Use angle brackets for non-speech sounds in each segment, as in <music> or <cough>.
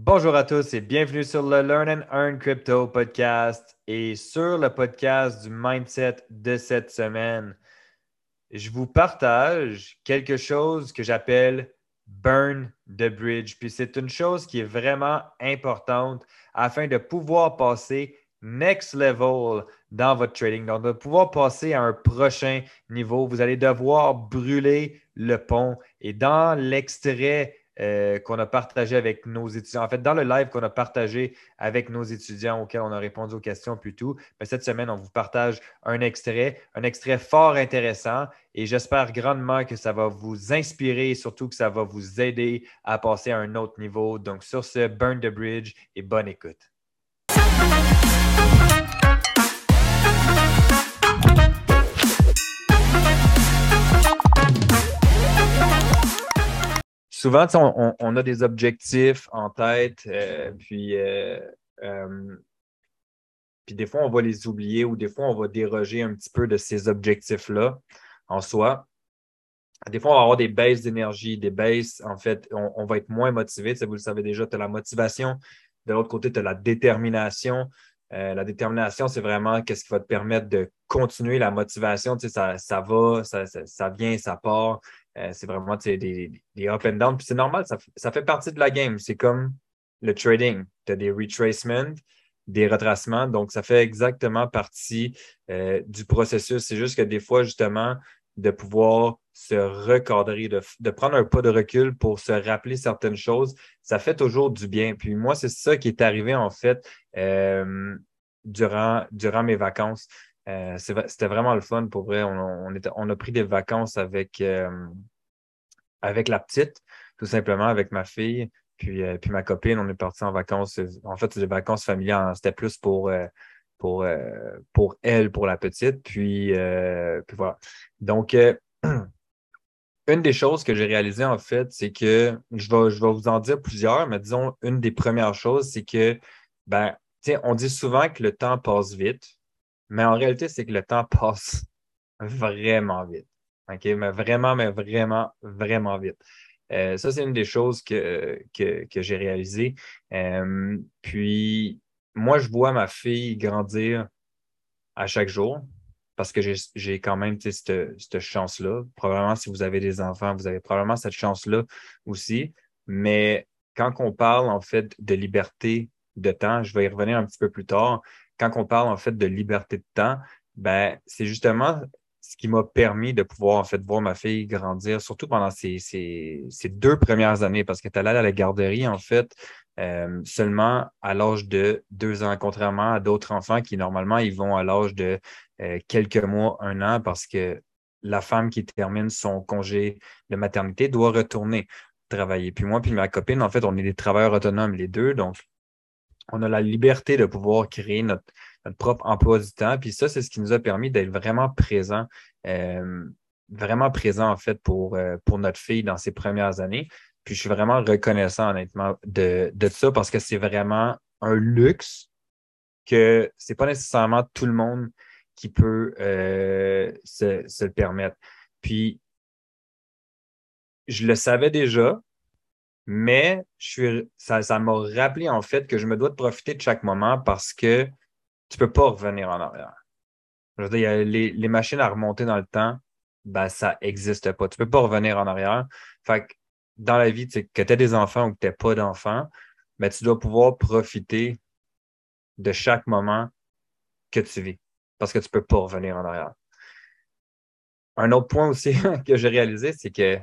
Bonjour à tous et bienvenue sur le Learn and Earn Crypto podcast et sur le podcast du mindset de cette semaine. Je vous partage quelque chose que j'appelle Burn the Bridge. Puis c'est une chose qui est vraiment importante afin de pouvoir passer next level dans votre trading. Donc, de pouvoir passer à un prochain niveau, vous allez devoir brûler le pont. Et dans l'extrait euh, qu'on a partagé avec nos étudiants. En fait, dans le live qu'on a partagé avec nos étudiants auxquels on a répondu aux questions plus tôt, ben, cette semaine, on vous partage un extrait, un extrait fort intéressant et j'espère grandement que ça va vous inspirer et surtout que ça va vous aider à passer à un autre niveau. Donc, sur ce, burn the bridge et bonne écoute. Souvent, on, a des objectifs en tête, euh, puis, euh, euh, puis des fois, on va les oublier ou des fois, on va déroger un petit peu de ces objectifs-là en soi. Des fois, on va avoir des baisses d'énergie, des baisses, en fait, on, va être moins motivé. vous le savez déjà, tu as la motivation. De l'autre côté, tu as la détermination. la détermination, c'est vraiment qu'est-ce qui va te permettre de continuer la motivation. Tu ça, ça va, ça, ça, vient, ça part. Euh, c'est vraiment des, des, up and down. Puis c'est normal, ça, fait partie de la game. C'est comme le trading. Tu as des retracements, des retracements. Donc, ça fait exactement partie euh, du processus. C'est juste que des fois, justement, de pouvoir se recadrer, de, prendre un pas de recul pour se rappeler certaines choses, ça fait toujours du bien. Puis moi, c'est ça qui est arrivé en fait euh, durant, durant mes vacances. Euh, c'était vraiment le fun pour vrai. On, on, a pris des vacances avec, euh, avec la petite, tout simplement, avec ma fille, puis, euh, puis ma copine. On est parti en vacances. En fait, c'est des vacances familiales. C'était plus pour, pour, pour elle, pour la petite. Puis, puis voilà. Donc, <clears throat> une des choses que j'ai réalisées, en fait, c'est que je vais, je vais vous en dire plusieurs, mais disons, une des premières choses, c'est que, ben, on dit souvent que le temps passe vite. Mais en réalité, c'est que le temps <laughs> passe vraiment vite. OK? Mais vraiment, mais vraiment, vraiment vite. Euh, ça, c'est une des choses que, que, j'ai réalisées. Euh, puis, moi, je vois ma fille grandir à chaque jour parce que j'ai quand même cette, cette chance-là. Probablement, si vous avez des enfants, vous avez probablement cette chance-là aussi. Mais quand on parle, en fait, de liberté de temps, je vais y revenir un petit peu plus tard, quand on parle en fait de liberté de temps, ben, c'est justement ce qui m'a permis de pouvoir en fait voir ma fille grandir, surtout pendant ces, deux premières années, parce qu'elle est allée à la garderie, en fait, euh, seulement à l'âge de deux ans, contrairement à d'autres enfants qui, normalement, ils vont à l'âge de euh, quelques mois, un an, parce que la femme qui termine son congé de maternité doit retourner travailler. Puis moi, puis ma copine, en fait, on est des travailleurs autonomes les deux, donc on a la liberté de pouvoir créer notre, propre emploi du temps. Puis ça, c'est ce qui nous a permis d'être vraiment présent, euh, vraiment présent en fait pour, euh, pour notre fille dans ses premières années. Puis je suis vraiment reconnaissant honnêtement de, de ça parce que c'est vraiment un luxe que c'est pas nécessairement tout le monde qui peut euh, se, se le permettre. Puis je le savais déjà, mais je suis, ça, ça m'a rappelé en fait que je me dois de profiter de chaque moment parce que tu peux pas revenir en arrière. Je veux dire, les, machines à remonter dans le temps, ben, ça n'existe pas. Tu peux pas revenir en arrière. Fait que dans la vie, que tu aies des enfants ou que tu n'aies pas d'enfants, ben, tu dois pouvoir profiter de chaque moment que tu vis parce que tu peux pas revenir en arrière. Un autre point aussi <laughs> que j'ai réalisé, c'est que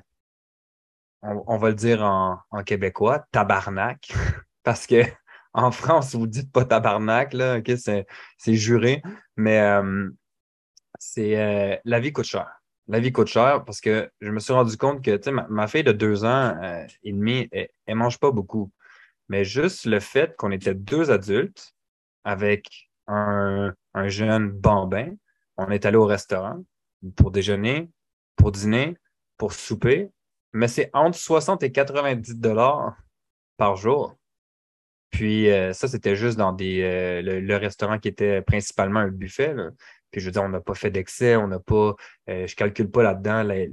on, va le dire en, québécois, tabarnak, <laughs> parce que <laughs> en France, vous dites pas tabarnak, là, ok, c'est juré, mais euh, c'est euh, la vie coûte cher. La vie coûte cher parce que je me suis rendu compte que ma, ma fille de deux ans euh, et demi, elle, ne mange pas beaucoup. Mais juste le fait qu'on était deux adultes avec un jeune bambin, on est allé au restaurant pour déjeuner, pour dîner, pour souper, mais c'est entre 60 et 90 dollars par jour. Puis euh, ça, c'était juste dans des, euh, le, restaurant qui était principalement un buffet. Puis je veux dire, on n'a pas fait d'excès, on n'a pas, euh, je calcule pas là-dedans les,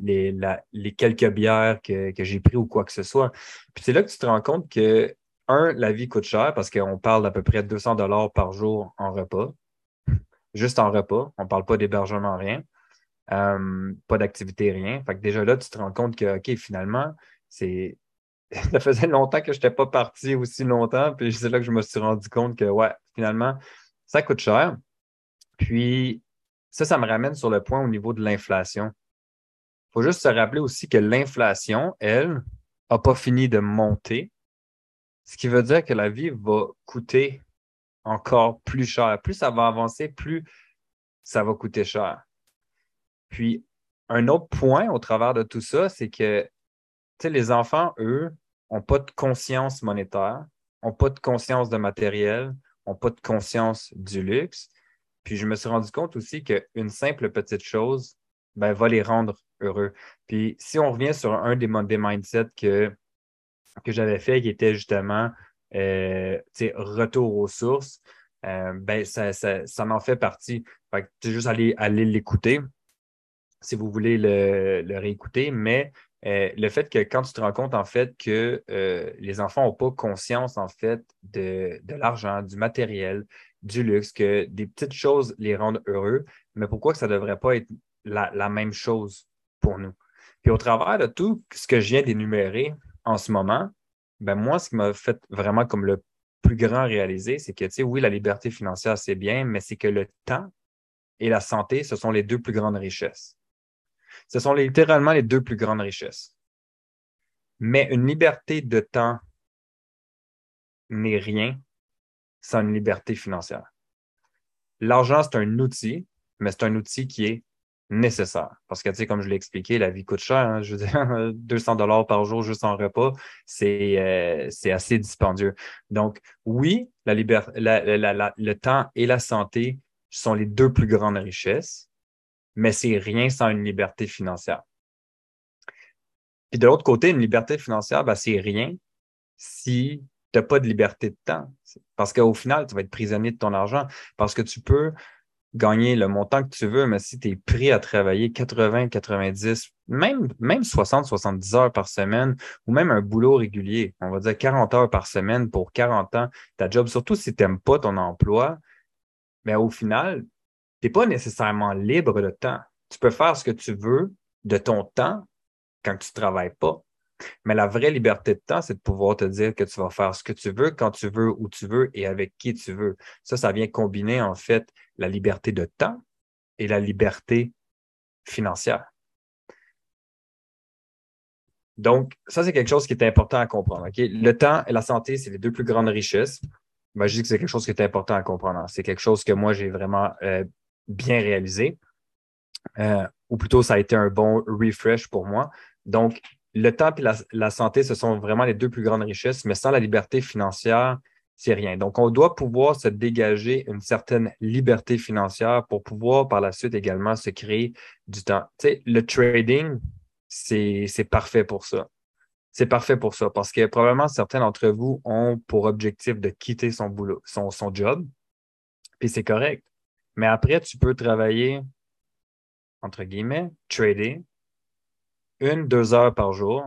les, quelques bières que, que j'ai pris ou quoi que ce soit. Puis c'est là que tu te rends compte que un, la vie coûte cher parce qu'on parle d'à peu près 200 dollars par jour en repas. Juste en repas. On ne parle pas d'hébergement, rien. Euh, pas d'activité, rien. Fait que déjà là, tu te rends compte que, OK, finalement, c'est. <laughs> Ça faisait longtemps que je n'étais pas parti aussi longtemps. Puis c'est là que je me suis rendu compte que, ouais, finalement, ça coûte cher. Puis ça, ça me ramène sur le point au niveau de l'inflation. Il faut juste se rappeler aussi que l'inflation, elle, n'a pas fini de monter. Ce qui veut dire que la vie va coûter encore plus cher. Plus ça va avancer, plus ça va coûter cher. Puis, un autre point au travers de tout ça, c'est que les enfants, eux, n'ont pas de conscience monétaire, n'ont pas de conscience de matériel, n'ont pas de conscience du luxe. Puis je me suis rendu compte aussi qu'une simple petite chose ben, va les rendre heureux. Puis si on revient sur un des, mindsets que, que j'avais fait, qui était justement euh, retour aux sources, euh, ben, ça, ça, ça, en fait partie. Fait juste aller l'écouter si vous voulez le, réécouter, mais euh, le fait que quand tu te rends compte en fait que euh, les enfants n'ont pas conscience en fait de, de l'argent, du matériel, du luxe, que des petites choses les rendent heureux, mais pourquoi ça ne devrait pas être la, la, même chose pour nous? Puis au travers de tout ce que je viens d'énumérer en ce moment, ben moi, ce qui m'a fait vraiment comme le plus grand réaliser, c'est que, tu sais, oui, la liberté financière, c'est bien, mais c'est que le temps et la santé, ce sont les deux plus grandes richesses. Ce sont littéralement les deux plus grandes richesses. Mais une liberté de temps n'est rien sans une liberté financière. L'argent, c'est un outil, mais c'est un outil qui est nécessaire. Parce que, comme je l'ai expliqué, la vie coûte cher. Hein. je veux dire, <laughs> 200 dollars par jour juste en repas, c'est euh, assez dispendieux. Donc, oui, la le temps et la santé sont les deux plus grandes richesses, mais c'est rien sans une liberté financière. Puis de l'autre côté, une liberté financière, ben, c'est rien si tu n'as pas de liberté de temps. Parce qu'au final, tu vas être prisonnier de ton argent. Parce que tu peux gagner le montant que tu veux, mais si tu es prêt à travailler 80, 90, même, même 60, 70 heures par semaine, ou même un boulot régulier, on va dire 40 heures par semaine pour 40 ans, ta job, surtout si tu n'aimes pas ton emploi, mais au final, tu n'es pas nécessairement libre de temps. Tu peux faire ce que tu veux de ton temps quand tu ne travailles pas. Mais la vraie liberté de temps, c'est de pouvoir te dire que tu vas faire ce que tu veux, quand tu veux, où tu veux et avec qui tu veux. Ça, ça vient combiner en fait la liberté de temps et la liberté financière. Donc, ça, c'est quelque chose qui est important à comprendre. Le temps et la santé, c'est les deux plus grandes richesses. Moi, je dis que c'est quelque chose qui est important à comprendre. C'est quelque chose que moi, j'ai vraiment euh, bien réalisé. Euh, ou plutôt, ça a été un bon refresh pour moi. Donc, le temps et la, santé, ce sont vraiment les deux plus grandes richesses, mais sans la liberté financière, c'est rien. Donc, on doit pouvoir se dégager une certaine liberté financière pour pouvoir par la suite également se créer du temps. Tu sais, le trading, c'est parfait pour ça. C'est parfait pour ça parce que probablement certains d'entre vous ont pour objectif de quitter son boulot, son, son job, puis c'est correct. Mais après, tu peux travailler, entre guillemets, trader, une, deux heures par jour,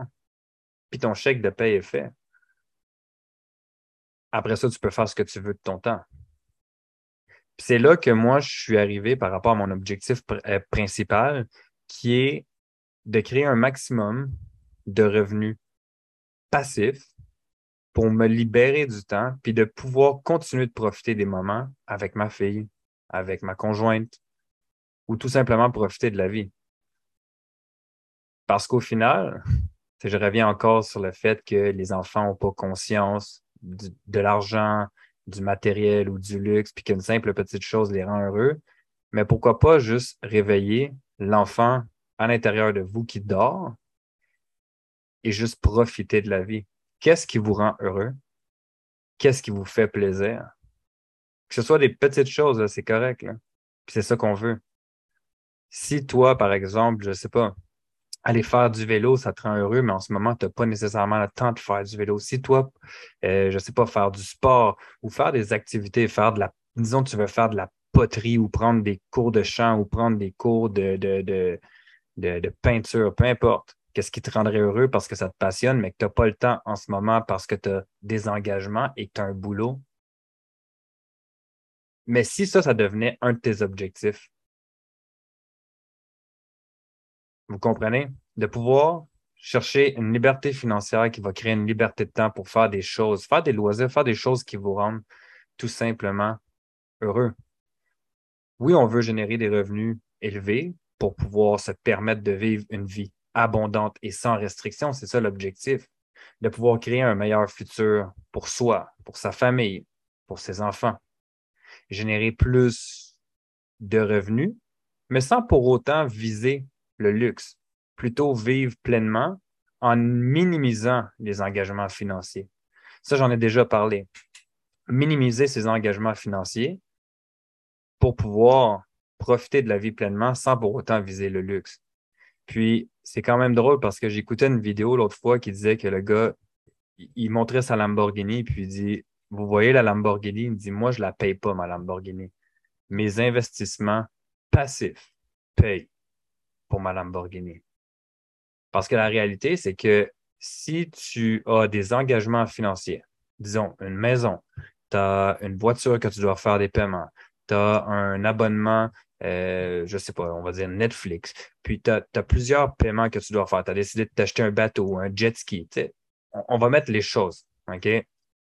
puis ton chèque de paie est fait. Après ça, tu peux faire ce que tu veux de ton temps. C'est là que moi, je suis arrivé par rapport à mon objectif euh, principal, qui est de créer un maximum de revenus passifs pour me libérer du temps, puis de pouvoir continuer de profiter des moments avec ma fille, avec ma conjointe, ou tout simplement profiter de la vie. Parce qu'au final, <laughs> je reviens encore sur le fait que les enfants n'ont pas conscience de l'argent, du matériel ou du luxe, puis qu'une simple petite chose les rend heureux. Mais pourquoi pas juste réveiller l'enfant à l'intérieur de vous qui dort et juste profiter de la vie? Qu'est-ce qui vous rend heureux? Qu'est-ce qui vous fait plaisir? Que ce soit des petites choses, c'est correct. c'est ça qu'on veut. Si toi, par exemple, je ne sais pas, aller faire du vélo, ça te rend heureux, mais en ce moment, tu n'as pas nécessairement le temps de faire du vélo. Si toi, euh, je ne sais pas, faire du sport ou faire des activités, faire de la, disons tu veux faire de la poterie ou prendre des cours de chant ou prendre des cours de, de, de, de, peinture, peu importe. qu'est-ce qui te rendrait heureux parce que ça te passionne, mais que tu n'as pas le temps en ce moment parce que tu as des engagements et que tu as un boulot. Mais si ça, ça devenait un de tes objectifs, vous comprenez? De pouvoir chercher une liberté financière qui va créer une liberté de temps pour faire des choses, faire des loisirs, faire des choses qui vous rendent tout simplement heureux. Oui, on veut générer des revenus élevés pour pouvoir se permettre de vivre une vie abondante et sans restriction. C'est ça l'objectif, de pouvoir créer un meilleur futur pour soi, pour sa famille, pour ses enfants. Générer plus de revenus, mais sans pour autant viser le luxe. Plutôt vivre pleinement en minimisant les engagements financiers. Ça, j'en ai déjà parlé. Minimiser ses engagements financiers pour pouvoir profiter de la vie pleinement sans pour autant viser le luxe. Puis, c'est quand même drôle parce que j'écoutais une vidéo l'autre fois qui disait que le gars, il montrait sa Lamborghini, puis il dit Vous voyez la Lamborghini Il dit Moi, je la paye pas, ma Lamborghini. Mes investissements passifs payent pour ma Lamborghini. Parce que la réalité, c'est que si tu as des engagements financiers, disons une maison, tu as une voiture que tu dois faire des paiements, tu as un abonnement, euh, je sais pas, on va dire Netflix, puis tu as, plusieurs paiements que tu dois faire. Tu as décidé de t'acheter un bateau, un jet ski. On, on, va mettre les choses. OK?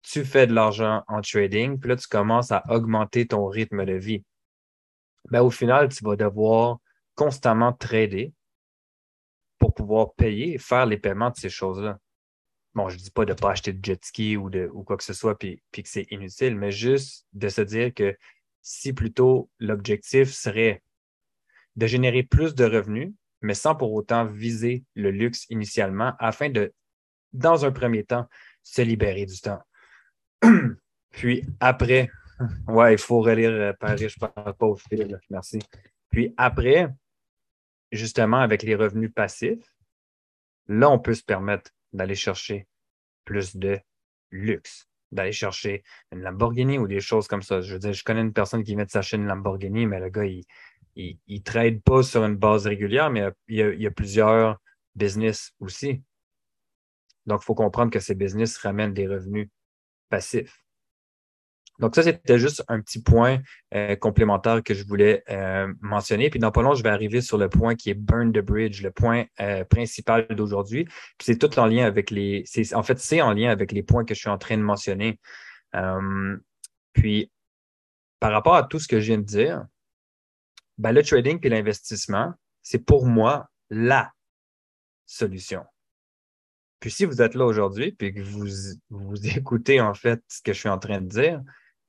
Tu fais de l'argent en trading, puis là, tu commences à augmenter ton rythme de vie. Ben, au final, tu vas devoir constamment trader pour pouvoir payer et faire les paiements de ces choses-là. Bon, je ne dis pas de ne pas acheter de jet ski ou, de, ou quoi que ce soit, puis, puis que c'est inutile, mais juste de se dire que si plutôt l'objectif serait de générer plus de revenus, mais sans pour autant viser le luxe initialement, afin de, dans un premier temps, se libérer du temps. <clears throat> Puis après, <laughs> ouais, il faut relire euh, Paris, je parle pas au fil, merci. Puis après, justement, avec les revenus passifs, là, on peut se permettre d'aller chercher plus de luxe d'aller chercher une Lamborghini ou des choses comme ça. Je veux dire, je connais une personne qui vient de s'acheter une Lamborghini, mais le gars, il ne trade pas sur une base régulière, mais il y a, plusieurs business aussi. Donc, il faut comprendre que ces business ramènent des revenus passifs. Donc, ça, c'était juste un petit point euh, complémentaire que je voulais euh, mentionner. Puis, dans pas long, je vais arriver sur le point qui est Burn the Bridge, le point euh, principal d'aujourd'hui. Puis, c'est tout en lien avec les. En fait, c'est en lien avec les points que je suis en train de mentionner. puis, par rapport à tout ce que je viens de dire, ben, le trading et l'investissement, c'est pour moi la solution. Puis si vous êtes là aujourd'hui puis que vous, vous <laughs> écoutez en fait ce que je suis en train de dire,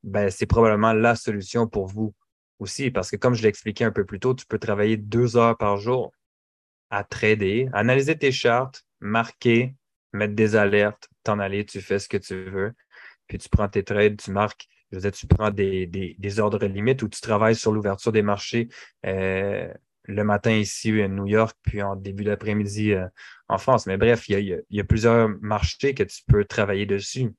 ben, c'est probablement la solution pour vous aussi. Parce que comme je l'ai expliqué un peu plus tôt, tu peux travailler deux heures par jour à trader, analyser tes chartes, marquer, mettre des alertes, t'en aller, tu fais ce que tu veux. Puis tu prends tes trades, tu marques, je veux dire, tu prends des, ordres limites ou tu travailles sur l'ouverture des marchés euh, le matin ici à New York, puis en début d'après-midi euh, en France. Mais bref, il y a plusieurs marchés que tu peux travailler dessus.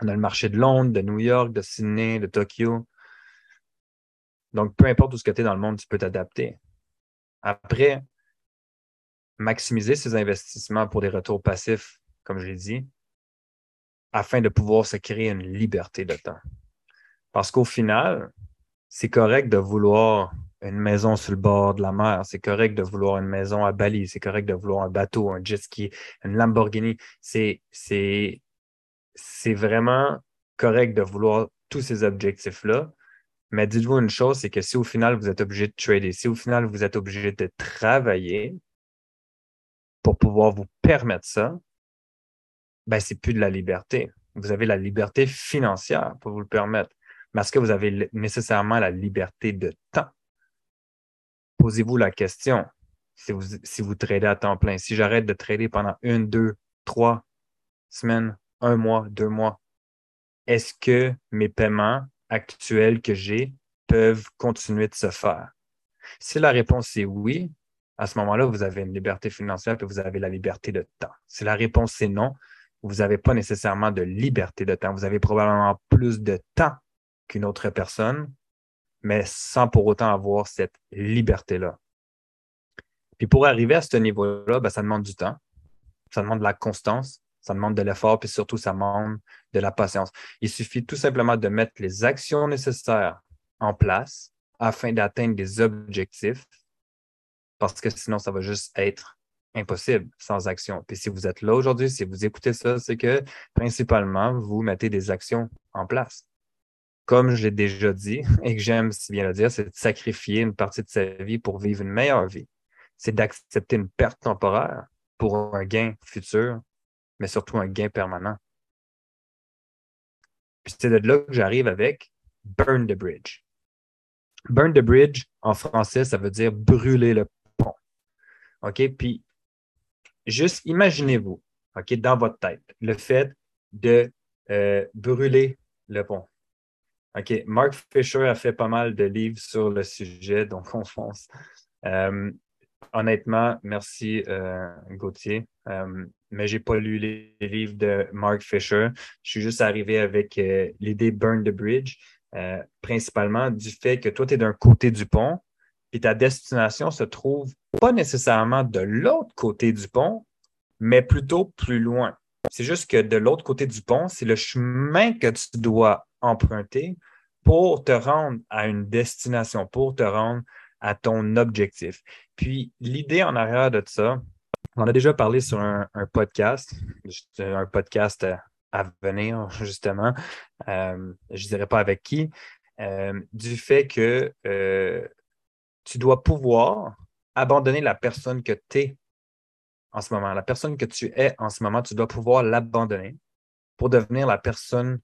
On a le marché de Londres, de New York, de Sydney, de Tokyo. Donc, peu importe où ce que tu es dans le monde, tu peux t'adapter. Après, maximiser ses investissements pour des retours passifs, comme je l'ai dit, afin de pouvoir se créer une liberté de temps. Parce qu'au final, c'est correct de vouloir une maison sur le bord de la mer, c'est correct de vouloir une maison à Bali, c'est correct de vouloir un bateau, un jet ski, une Lamborghini. C'est c'est vraiment correct de vouloir tous ces objectifs-là. Mais dites-vous une chose, c'est que si au final vous êtes obligé de trader, si au final vous êtes obligé de travailler pour pouvoir vous permettre ça, ben c'est plus de la liberté. Vous avez la liberté financière pour vous le permettre. Mais est-ce que vous avez nécessairement la liberté de temps? Posez-vous la question si vous, si vous tradez à temps plein. Si j'arrête de trader pendant une, deux, trois semaines, un mois, deux mois, est-ce que mes paiements actuels que j'ai peuvent continuer de se faire? Si la réponse est oui, à ce moment-là, vous avez une liberté financière et vous avez la liberté de temps. Si la réponse est non, vous n'avez pas nécessairement de liberté de temps. Vous avez probablement plus de temps qu'une autre personne, mais sans pour autant avoir cette liberté-là. Puis pour arriver à ce niveau-là, ben, ça demande du temps, ça demande de la constance, ça demande de l'effort, puis surtout, ça demande de la patience. Il suffit tout simplement de mettre les actions nécessaires en place afin d'atteindre des objectifs, parce que sinon, ça va juste être impossible sans action. Puis si vous êtes là aujourd'hui, si vous écoutez ça, c'est que principalement, vous mettez des actions en place. Comme je l'ai déjà dit <laughs> et que j'aime si bien le dire, c'est de sacrifier une partie de sa vie pour vivre une meilleure vie. C'est d'accepter une perte temporaire pour un gain futur, mais surtout un gain permanent. Puis c'est de là que j'arrive avec burn the bridge. Burn the bridge, en français, ça veut dire brûler le pont. OK? Puis juste imaginez-vous, OK, dans votre tête, le fait de euh, brûler le pont. OK, Mark Fisher a fait pas mal de livres sur le sujet, donc on fonce. Euh, honnêtement, merci euh, Gauthier, mais je n'ai pas lu les, livres de Mark Fisher. Je suis juste arrivé avec l'idée Burn the Bridge, principalement du fait que toi, tu es d'un côté du pont, puis ta destination se trouve pas nécessairement de l'autre côté du pont, mais plutôt plus loin. C'est juste que de l'autre côté du pont, c'est le chemin que tu dois emprunter pour te rendre à une destination, pour te rendre à ton objectif. Puis l'idée en arrière de ça, on a déjà parlé sur un, podcast, un podcast à venir, justement. Euh, je ne dirais pas avec qui, euh, du fait que euh, tu dois pouvoir abandonner la personne que tu es en ce moment. La personne que tu es en ce moment, tu dois pouvoir l'abandonner pour devenir la personne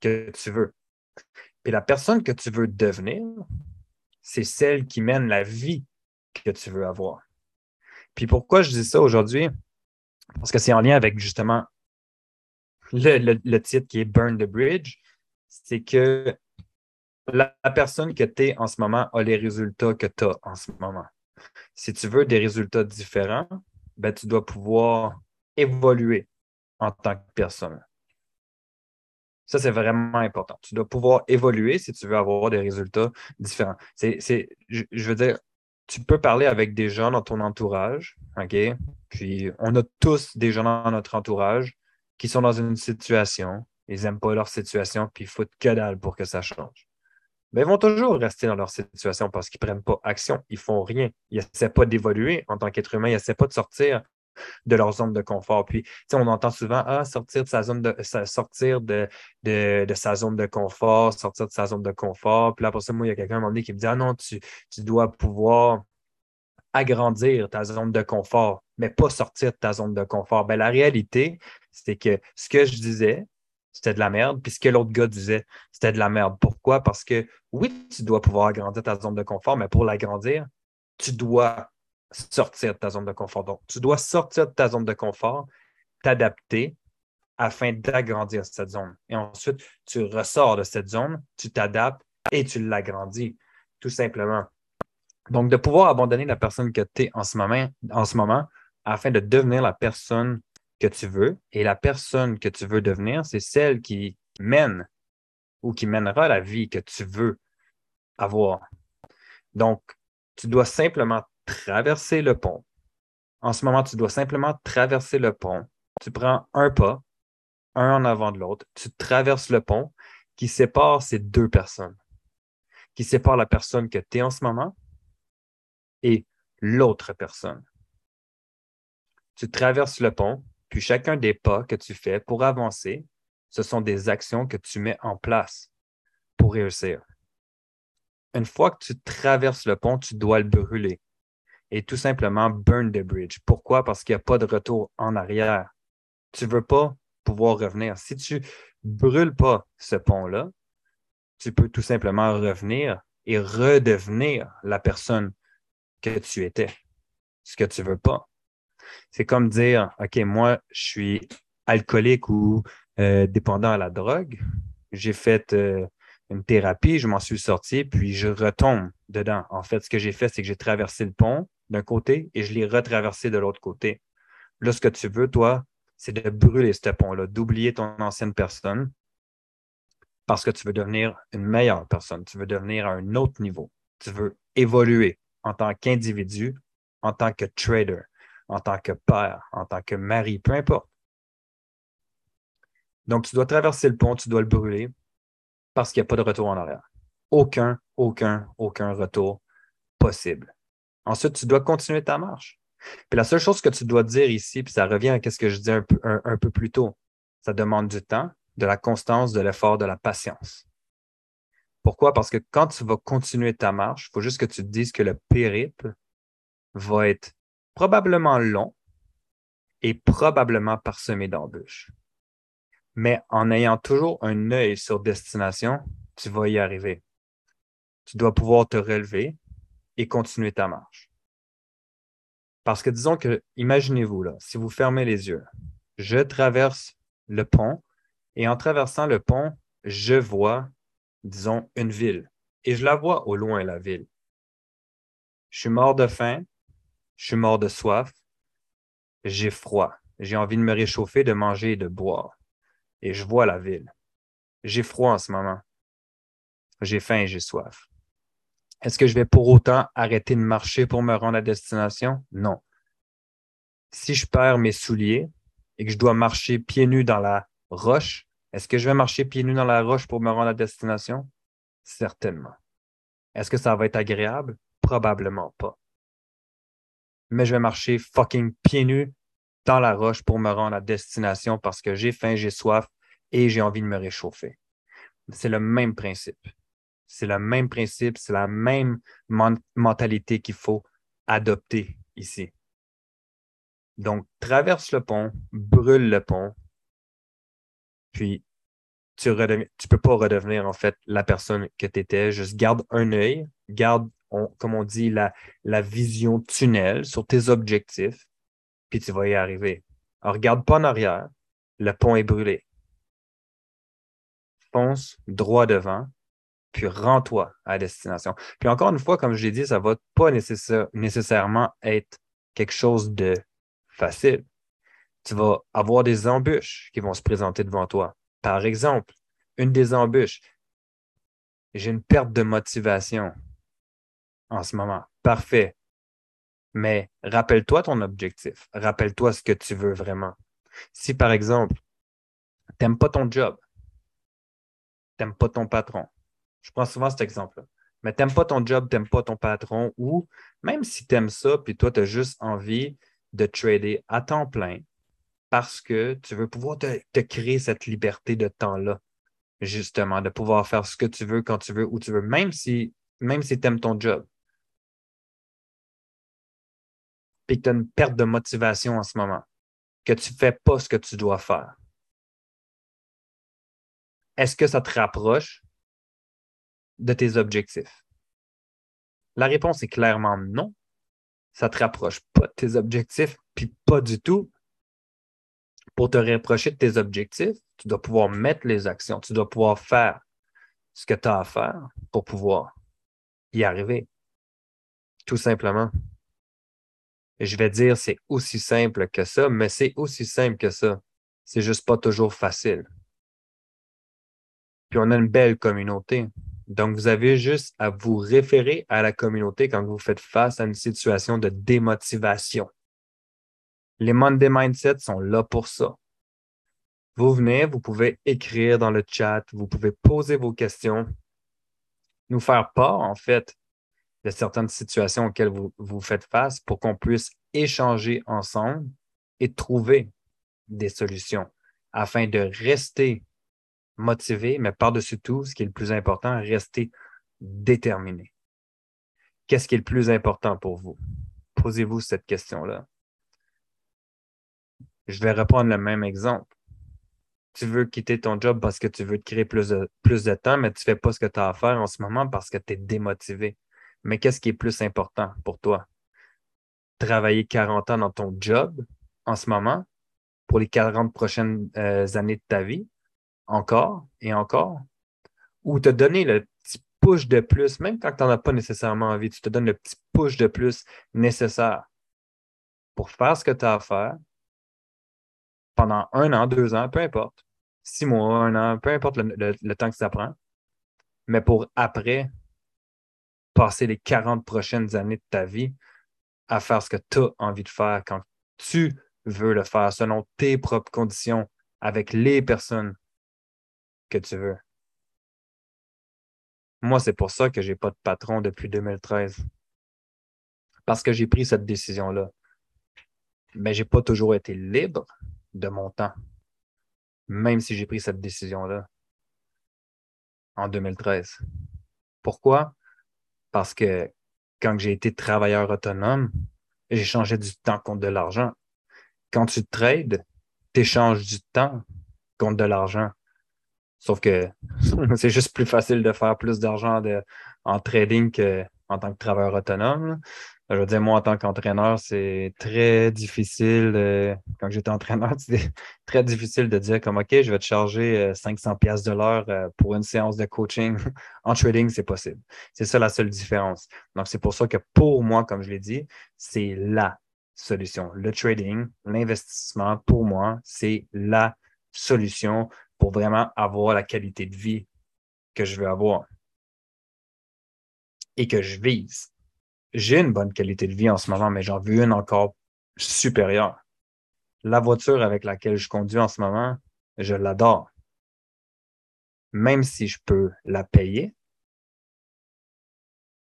que tu veux. Et la personne que tu veux devenir, c'est celle qui mène la vie que tu veux avoir. Puis pourquoi je dis ça aujourd'hui? Parce que c'est en lien avec justement le, le, titre qui est Burn the Bridge. C'est que la, personne que tu es en ce moment a les résultats que tu as en ce moment. Si tu veux des résultats différents, ben, tu dois pouvoir évoluer en tant que personne. Ça, c'est vraiment important. Tu dois pouvoir évoluer si tu veux avoir des résultats différents. Je, veux dire, tu peux parler avec des gens dans ton entourage, OK? Puis, on a tous des gens dans notre entourage qui sont dans une situation, ils n'aiment pas leur situation, puis ils foutent que dalle pour que ça change mais ils vont toujours rester dans leur situation parce qu'ils ne prennent pas action, ils ne font rien. Ils n'essaient pas d'évoluer en tant qu'être humain, ils n'essaient pas de sortir de leur zone de confort. Puis, on entend souvent ah, sortir de sa zone de sortir de, de, sa zone de confort, sortir de sa zone de confort. Puis là, pour ça, moi, il y a quelqu'un à un moment donné qui me dit Ah non, tu, tu dois pouvoir agrandir ta zone de confort, mais pas sortir de ta zone de confort. Ben, la réalité, c'est que ce que je disais, c'était de la merde. Puis ce que l'autre gars disait, c'était de la merde. Pourquoi? Parce que oui, tu dois pouvoir agrandir ta zone de confort, mais pour l'agrandir, tu dois sortir de ta zone de confort. Donc, tu dois sortir de ta zone de confort, t'adapter afin d'agrandir cette zone. Et ensuite, tu ressors de cette zone, tu t'adaptes et tu l'agrandis, tout simplement. Donc, de pouvoir abandonner la personne que tu es en ce moment, en ce moment afin de devenir la personne que tu veux et la personne que tu veux devenir, c'est celle qui mène ou qui mènera la vie que tu veux avoir. Donc, tu dois simplement traverser le pont. En ce moment, tu dois simplement traverser le pont. Tu prends un pas, un en avant de l'autre. Tu traverses le pont qui sépare ces deux personnes, qui sépare la personne que tu es en ce moment et l'autre personne. Tu traverses le pont puis chacun des pas que tu fais pour avancer, ce sont des actions que tu mets en place pour réussir. Une fois que tu traverses le pont, tu dois le brûler et tout simplement burn the bridge. Pourquoi? Parce qu'il n'y a pas de retour en arrière. Tu ne veux pas pouvoir revenir. Si tu brûles pas ce pont-là, tu peux tout simplement revenir et redevenir la personne que tu étais, ce que tu ne veux pas. C'est comme dire, OK, moi, je suis alcoolique ou euh, dépendant à la drogue. J'ai fait euh, une thérapie, je m'en suis sorti, puis je retombe dedans. En fait, ce que j'ai fait, c'est que j'ai traversé le pont d'un côté et je l'ai retraversé de l'autre côté. Là, ce que tu veux, toi, c'est de brûler ce pont-là, d'oublier ton ancienne personne parce que tu veux devenir une meilleure personne, tu veux devenir à un autre niveau, tu veux évoluer en tant qu'individu en tant que trader, en tant que père, en tant que mari, peu importe. Donc, tu dois traverser le pont, tu dois le brûler parce qu'il n'y a pas de retour en arrière. Aucun, aucun, aucun retour possible. Ensuite, tu dois continuer ta marche. Puis la seule chose que tu dois dire ici, puis ça revient à ce que je disais un peu, un peu plus tôt, ça demande du temps, de la constance, de l'effort, de la patience. Pourquoi? Parce que quand tu vas continuer ta marche, il faut juste que tu te dises que le périple va être probablement long et probablement parsemé d'embûches. Mais en ayant toujours un œil sur destination, tu vas y arriver. Tu dois pouvoir te relever et continuer ta marche. Parce que disons que, imaginez-vous là, si vous fermez les yeux, je traverse le pont et en traversant le pont, je vois, disons, une ville. Et je la vois au loin, la ville. Je suis mort de faim, je suis mort de soif, j'ai froid, j'ai envie de me réchauffer, de manger et de boire. Et je vois la ville. J'ai froid en ce moment. J'ai faim et j'ai soif. Est-ce que je vais pour autant arrêter de marcher pour me rendre à destination? Non. Si je perds mes souliers et que je dois marcher pieds nus dans la roche, est-ce que je vais marcher pieds nus dans la roche pour me rendre à destination? Certainement. Est-ce que ça va être agréable? Probablement pas. Mais je vais marcher fucking pieds nus dans la roche pour me rendre à destination parce que j'ai faim, j'ai soif et j'ai envie de me réchauffer. C'est le même principe. C'est le même principe, c'est la même mentalité qu'il faut adopter ici. Donc, traverse le pont, brûle le pont, puis tu ne peux pas redevenir en fait la personne que tu étais. Juste garde un œil, garde, comme on dit, la, vision tunnel sur tes objectifs, puis tu vas y arriver. Alors, regarde pas en arrière, le pont est brûlé. Fonce droit devant, puis rends-toi à destination. Puis encore une fois, comme je l'ai dit, ça ne va pas nécessairement être quelque chose de facile. Tu vas avoir des embûches qui vont se présenter devant toi. Par exemple, une des embûches, j'ai une perte de motivation en ce moment. Parfait. Mais rappelle-toi ton objectif. Rappelle-toi ce que tu veux vraiment. Si, par exemple, tu n'aimes pas ton job, tu n'aimes pas ton patron, je prends souvent cet exemple-là. Mais tu n'aimes pas ton job, tu n'aimes pas ton patron, ou même si tu aimes ça, puis toi, tu as juste envie de trader à temps plein parce que tu veux pouvoir te, créer cette liberté de temps-là, justement, de pouvoir faire ce que tu veux quand tu veux, où tu veux, même si, même si tu aimes ton job. Puis que tu as une perte de motivation en ce moment, que tu ne fais pas ce que tu dois faire. Est-ce que ça te rapproche de tes objectifs? La réponse est clairement non. Ça ne te rapproche pas de tes objectifs, puis pas du tout. Pour te rapprocher de tes objectifs, tu dois pouvoir mettre les actions, tu dois pouvoir faire ce que tu as à faire pour pouvoir y arriver. Tout simplement. Je vais dire, c'est aussi simple que ça, mais c'est aussi simple que ça. C'est juste pas toujours facile. Puis on a une belle communauté. Donc, vous avez juste à vous référer à la communauté quand vous faites face à une situation de démotivation. Les Monday Mindset sont là pour ça. Vous venez, vous pouvez écrire dans le chat, vous pouvez poser vos questions, nous faire part, en fait, de certaines situations auxquelles vous, faites face pour qu'on puisse échanger ensemble et trouver des solutions afin de rester motivé, mais par-dessus tout, ce qui est le plus important, rester déterminé. Qu'est-ce qui est le plus important pour vous? Posez-vous cette question-là. Je vais reprendre le même exemple. Tu veux quitter ton job parce que tu veux te créer plus de, plus de temps, mais tu ne fais pas ce que tu as à faire en ce moment parce que tu es démotivé. Mais qu'est-ce qui est plus important pour toi? Travailler 40 ans dans ton job en ce moment pour les 40 prochaines euh, années de ta vie encore et encore, ou te donner le petit push de plus, même quand tu n'en as pas nécessairement envie, tu te donnes le petit push de plus nécessaire pour faire ce que tu as à faire pendant un an, deux ans, peu importe, six mois, un an, peu importe le, temps que ça prend, mais pour après passer les 40 prochaines années de ta vie à faire ce que tu as envie de faire quand tu veux le faire selon tes propres conditions avec les personnes que tu veux. Moi, c'est pour ça que je n'ai pas de patron depuis 2013. Parce que j'ai pris cette décision-là. Mais je n'ai pas toujours été libre de mon temps, même si j'ai pris cette décision-là en 2013. Pourquoi? Parce que quand j'ai été travailleur autonome, changé du temps contre de l'argent. Quand tu trades, tu échanges du temps contre de l'argent. Sauf que <laughs> c'est juste plus facile de faire plus d'argent en trading qu'en tant que travailleur autonome. Je veux dire, moi, en tant qu'entraîneur, c'est très difficile. quand j'étais entraîneur, <laughs> c'était très difficile de dire comme OK, je vais te charger 500 euh, pièces de l'heure euh, pour une séance de coaching. <laughs> en trading, c'est possible. C'est ça la seule différence. Donc, c'est pour ça que pour moi, comme je l'ai dit, c'est la solution. Le trading, l'investissement, pour moi, c'est la solution pour vraiment avoir la qualité de vie que je veux avoir et que je vise. J'ai une bonne qualité de vie en ce moment, mais j'en veux une encore supérieure. La voiture avec laquelle je conduis en ce moment, je l'adore. Même si je peux la payer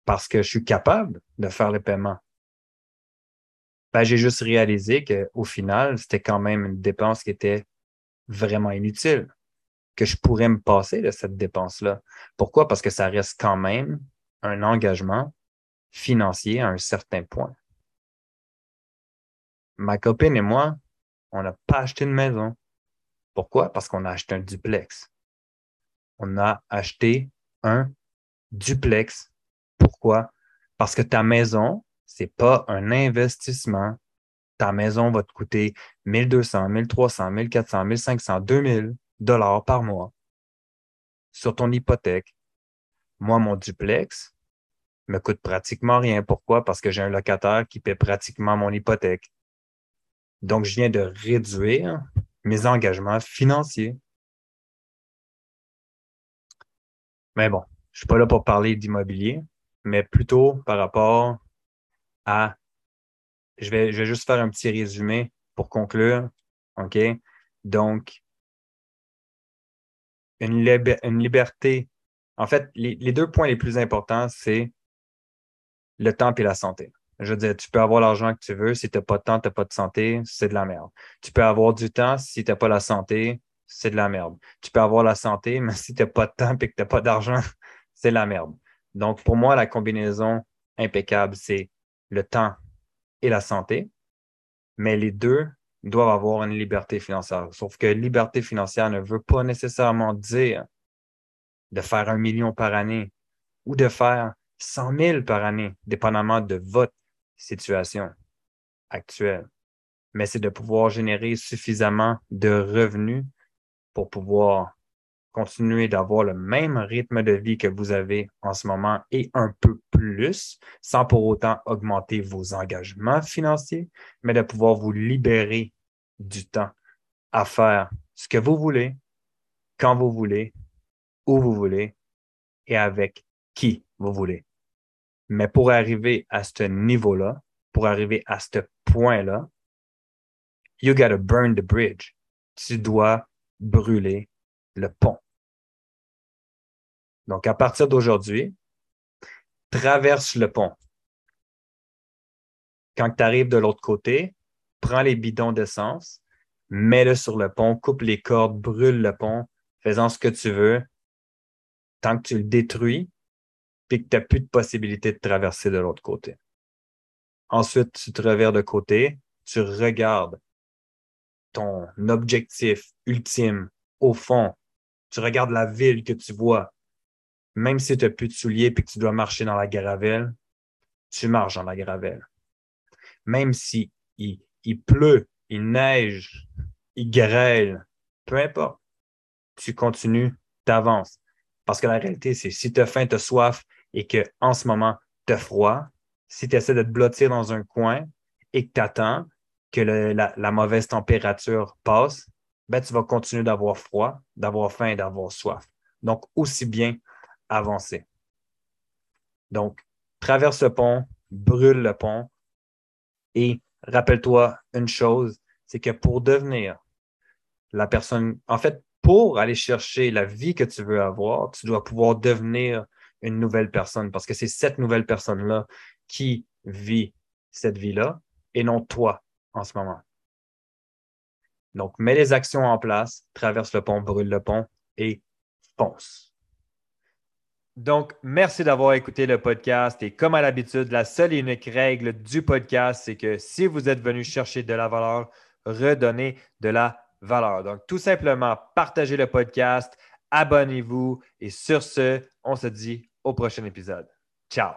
parce que je suis capable de faire les paiements. Ben, j'ai juste réalisé qu'au final, c'était quand même une dépense qui était vraiment inutile que je pourrais me passer de cette dépense-là. Pourquoi? Parce que ça reste quand même un engagement financier à un certain point. Ma copine et moi, on n'a pas acheté une maison. Pourquoi? Parce qu'on a acheté un duplex. On a acheté un duplex. Pourquoi? Parce que ta maison, c'est pas un investissement. Ta maison va te coûter 1200, 1300, 1400, 1500, 2000 dollars par mois sur ton hypothèque. Moi, mon duplex me coûte pratiquement rien. Pourquoi? Parce que j'ai un locataire qui paie pratiquement mon hypothèque. Donc, je viens de réduire mes engagements financiers. Mais bon, je suis pas là pour parler d'immobilier, mais plutôt par rapport à, je vais, je vais juste faire un petit résumé pour conclure. OK? Donc, une, liberté. En fait, les, deux points les plus importants, c'est le temps et la santé. Je veux dire, tu peux avoir l'argent que tu veux. Si tu n'as pas de temps, tu n'as pas de santé, c'est de la merde. Tu peux avoir du temps. Si tu n'as pas la santé, c'est de la merde. Tu peux avoir la santé, <laughs> mais si tu n'as pas de temps et que tu n'as pas d'argent, <laughs> c'est de la merde. Donc, pour moi, la combinaison impeccable, c'est le temps et la santé. Mais les deux doivent avoir une liberté financière. Sauf que liberté financière ne veut pas nécessairement dire de faire un million par année ou de faire 100 000 par année, dépendamment de votre situation actuelle. Mais c'est de pouvoir générer suffisamment de revenus pour pouvoir continuer d'avoir le même rythme de vie que vous avez en ce moment et un peu plus, sans pour autant augmenter vos engagements financiers, mais de pouvoir vous libérer du temps à faire ce que vous voulez, quand vous voulez, où vous voulez et avec qui vous voulez. Mais pour arriver à ce niveau-là, pour arriver à ce point-là, you gotta burn the bridge. Tu dois brûler le pont. Donc, à partir d'aujourd'hui, traverse le pont. Quand tu arrives de l'autre côté, prends les bidons d'essence, mets-le sur le pont, coupe les cordes, brûle le pont, faisant ce que tu veux, tant que tu le détruis, puis que tu n'as plus de possibilité de traverser de l'autre côté. Ensuite, tu te revers de côté, tu regardes ton objectif ultime au fond. Tu regardes la ville que tu vois. Même si tu n'as plus de souliers et que tu dois marcher dans la gravelle, tu marches dans la gravelle. Même si il, pleut, il neige, il grêle, peu importe. Tu continues, tu avances. Parce que la réalité, c'est si tu as faim, tu as soif et que en ce moment, tu as froid, si tu essaies de te blottir dans un coin et que tu attends que la, mauvaise température passe, ben, tu vas continuer d'avoir froid, d'avoir faim et d'avoir soif. Donc, aussi bien avancer. Donc, traverse le pont, brûle le pont, Et rappelle-toi une chose, c'est que pour devenir la personne, en fait, pour aller chercher la vie que tu veux avoir, tu dois pouvoir devenir une nouvelle personne parce que c'est cette nouvelle personne-là qui vit cette vie-là et non toi en ce moment. Donc, mets les actions en place, traverse le pont, brûle le pont et fonce. Donc, merci d'avoir écouté le podcast. Et comme à l'habitude, la seule et unique règle du podcast, c'est que si vous êtes venu chercher de la valeur, redonnez de la valeur. Donc, tout simplement, partagez le podcast, abonnez-vous et sur ce, on se dit au prochain épisode. Ciao!